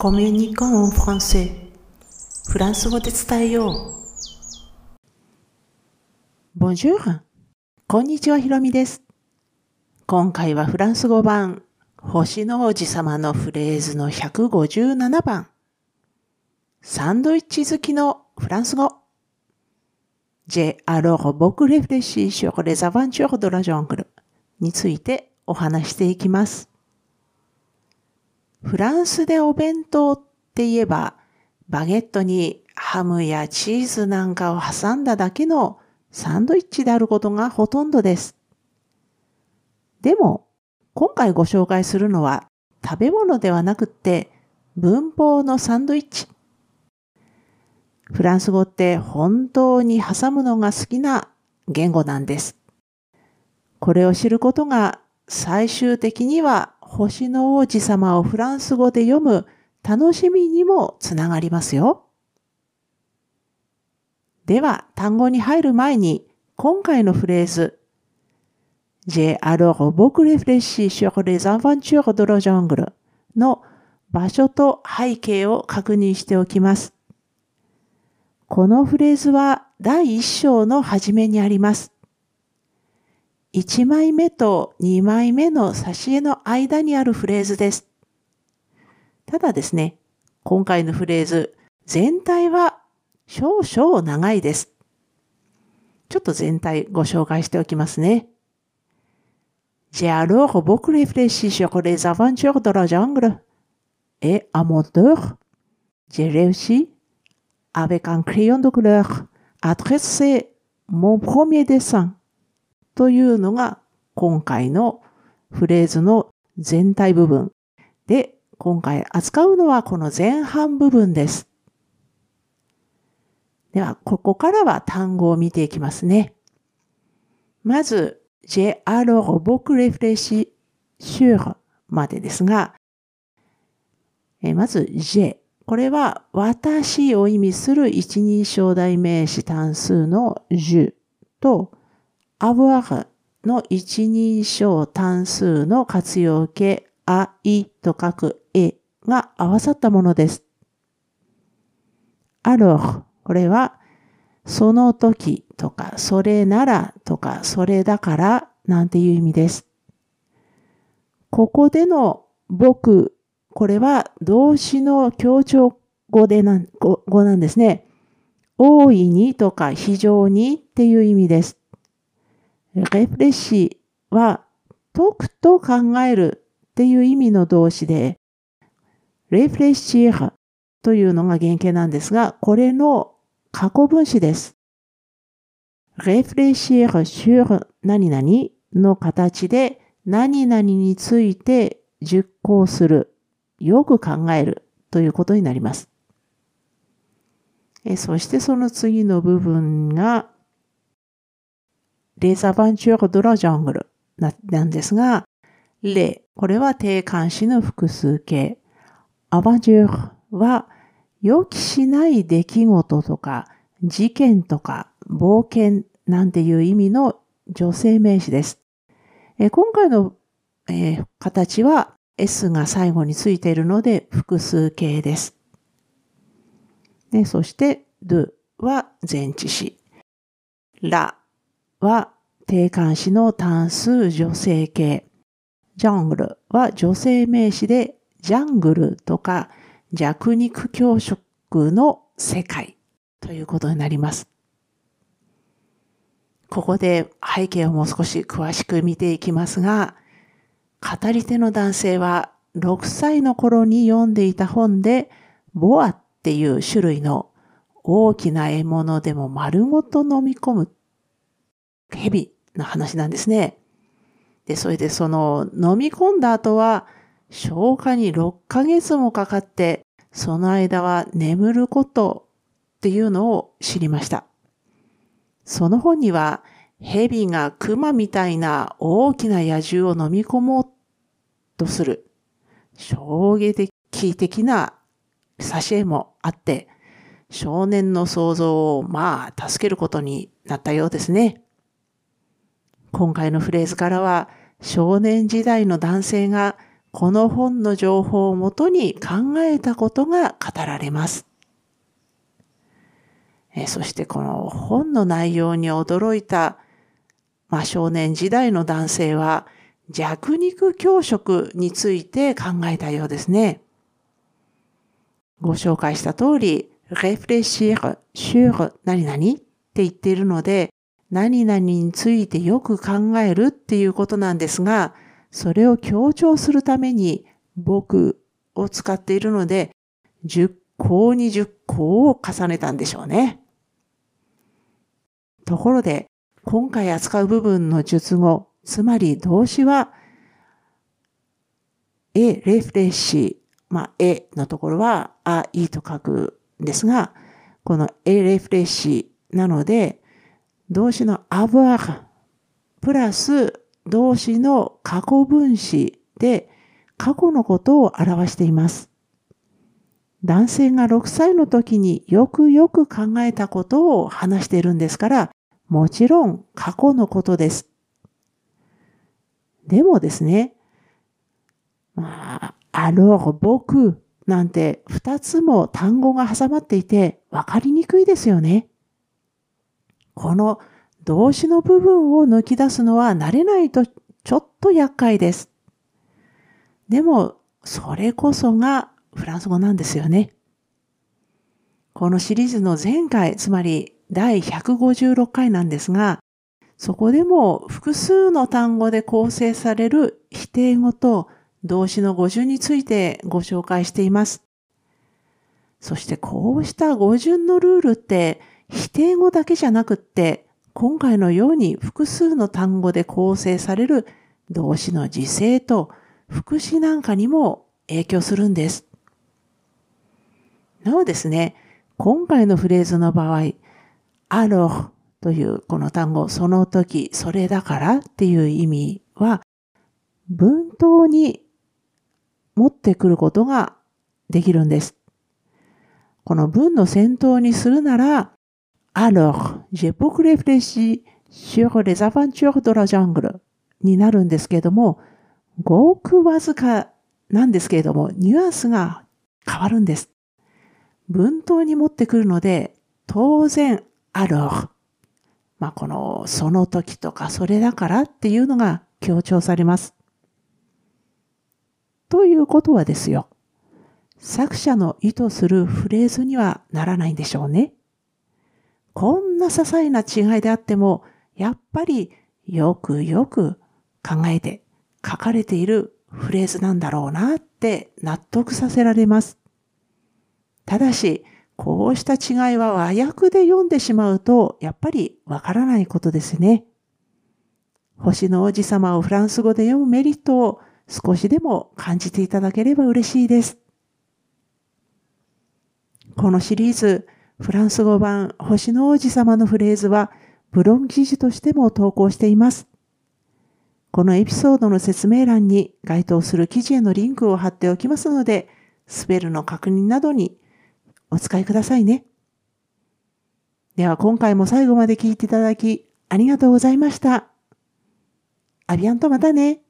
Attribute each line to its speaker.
Speaker 1: コミュニコンフランセフランス語で伝えよう。Bonjour! こんにちは、ひろみです。今回はフランス語版、星の王子様のフレーズの157番。サンドイッチ好きのフランス語。J'ai alors beaucoup réfléchi sur les aventures de la jungle についてお話していきます。フランスでお弁当って言えば、バゲットにハムやチーズなんかを挟んだだけのサンドイッチであることがほとんどです。でも、今回ご紹介するのは食べ物ではなくって文法のサンドイッチ。フランス語って本当に挟むのが好きな言語なんです。これを知ることが最終的には星の王子様をフランス語で読む楽しみにもつながりますよ。では、単語に入る前に、今回のフレーズ、J'ai alors beaucoup réfléchi sur les aventures de la jungle の場所と背景を確認しておきます。このフレーズは第一章の初めにあります。一枚目と二枚目の挿絵の間にあるフレーズです。ただですね、今回のフレーズ全体は少々長いです。ちょっと全体ご紹介しておきますね。じ、え、アモトゥー、ジェレ、クレヨン・ド・クルー、アトレッセ、モン・ミ・デッサ。というのが今回のフレーズの全体部分で、今回扱うのはこの前半部分です。では、ここからは単語を見ていきますね。まず、j'ai alors beaucoup réfléchi sur までですが、えまず、j'ai。これは、私を意味する一人称代名詞単数の je と、avoir の一人称単数の活用形、あ、いと書くえが合わさったものです。alors これはその時とかそれならとかそれだからなんていう意味です。ここでの僕、これは動詞の強調語でな語語なんですね。大いにとか非常にっていう意味です。レフレッシーは、解くと考えるっていう意味の動詞で、レフレッシーというのが原型なんですが、これの過去分詞です。レフレッシーシュー何々の形で何々について実行する、よく考えるということになります。そしてその次の部分がレザバンチュールドラジャングルなんですが、レ、これは定冠詞の複数形。アバンチュールは予期しない出来事とか事件とか冒険なんていう意味の女性名詞です。え今回の、えー、形は S が最後についているので複数形です。でそして do は前置詞。ラは定冠詞の単数女性形。ジャングルは女性名詞でジャングルとか弱肉強食の世界ということになります。ここで背景をもう少し詳しく見ていきますが、語り手の男性は6歳の頃に読んでいた本で、ボアっていう種類の大きな獲物でも丸ごと飲み込む蛇の話なんですね。で、それでその飲み込んだ後は消化に6ヶ月もかかって、その間は眠ることっていうのを知りました。その本には蛇が熊みたいな大きな野獣を飲み込もうとする衝撃的な挿絵もあって、少年の想像をまあ助けることになったようですね。今回のフレーズからは少年時代の男性がこの本の情報をもとに考えたことが語られます。そしてこの本の内容に驚いた、まあ、少年時代の男性は弱肉強食について考えたようですね。ご紹介した通り、réfléchir sur 何々って言っているので、何々についてよく考えるっていうことなんですが、それを強調するために僕を使っているので、10項に10項を重ねたんでしょうね。ところで、今回扱う部分の術語、つまり動詞は、え、レフレッシまあ、えのところは、あ、いいと書くんですが、このえレフレッシなので、動詞の avoir プラス動詞の過去分詞で過去のことを表しています。男性が6歳の時によくよく考えたことを話しているんですから、もちろん過去のことです。でもですね、まあ、あろ僕なんて2つも単語が挟まっていて分かりにくいですよね。この動詞の部分を抜き出すのは慣れないとちょっと厄介です。でも、それこそがフランス語なんですよね。このシリーズの前回、つまり第156回なんですが、そこでも複数の単語で構成される否定語と動詞の語順についてご紹介しています。そしてこうした語順のルールって否定語だけじゃなくって今回のように複数の単語で構成される動詞の時制と副詞なんかにも影響するんです。なおですね、今回のフレーズの場合、あろというこの単語、その時、それだからっていう意味は、文頭に持ってくることができるんです。この文の先頭にするなら、Alors, j'ai beaucoup réfléchi sur les aventures de la jungle になるんですけれども、ごくわずかなんですけれども、ニュアンスが変わるんです。文頭に持ってくるので、当然、alors。まあ、この、その時とか、それだからっていうのが強調されます。ということはですよ。作者の意図するフレーズにはならないんでしょうね。こんな些細な違いであっても、やっぱりよくよく考えて書かれているフレーズなんだろうなって納得させられます。ただし、こうした違いは和訳で読んでしまうと、やっぱりわからないことですね。星の王子様をフランス語で読むメリットを少しでも感じていただければ嬉しいです。このシリーズ、フランス語版星の王子様のフレーズはブログ記事としても投稿しています。このエピソードの説明欄に該当する記事へのリンクを貼っておきますので、スペルの確認などにお使いくださいね。では今回も最後まで聞いていただきありがとうございました。アビアンとまたね。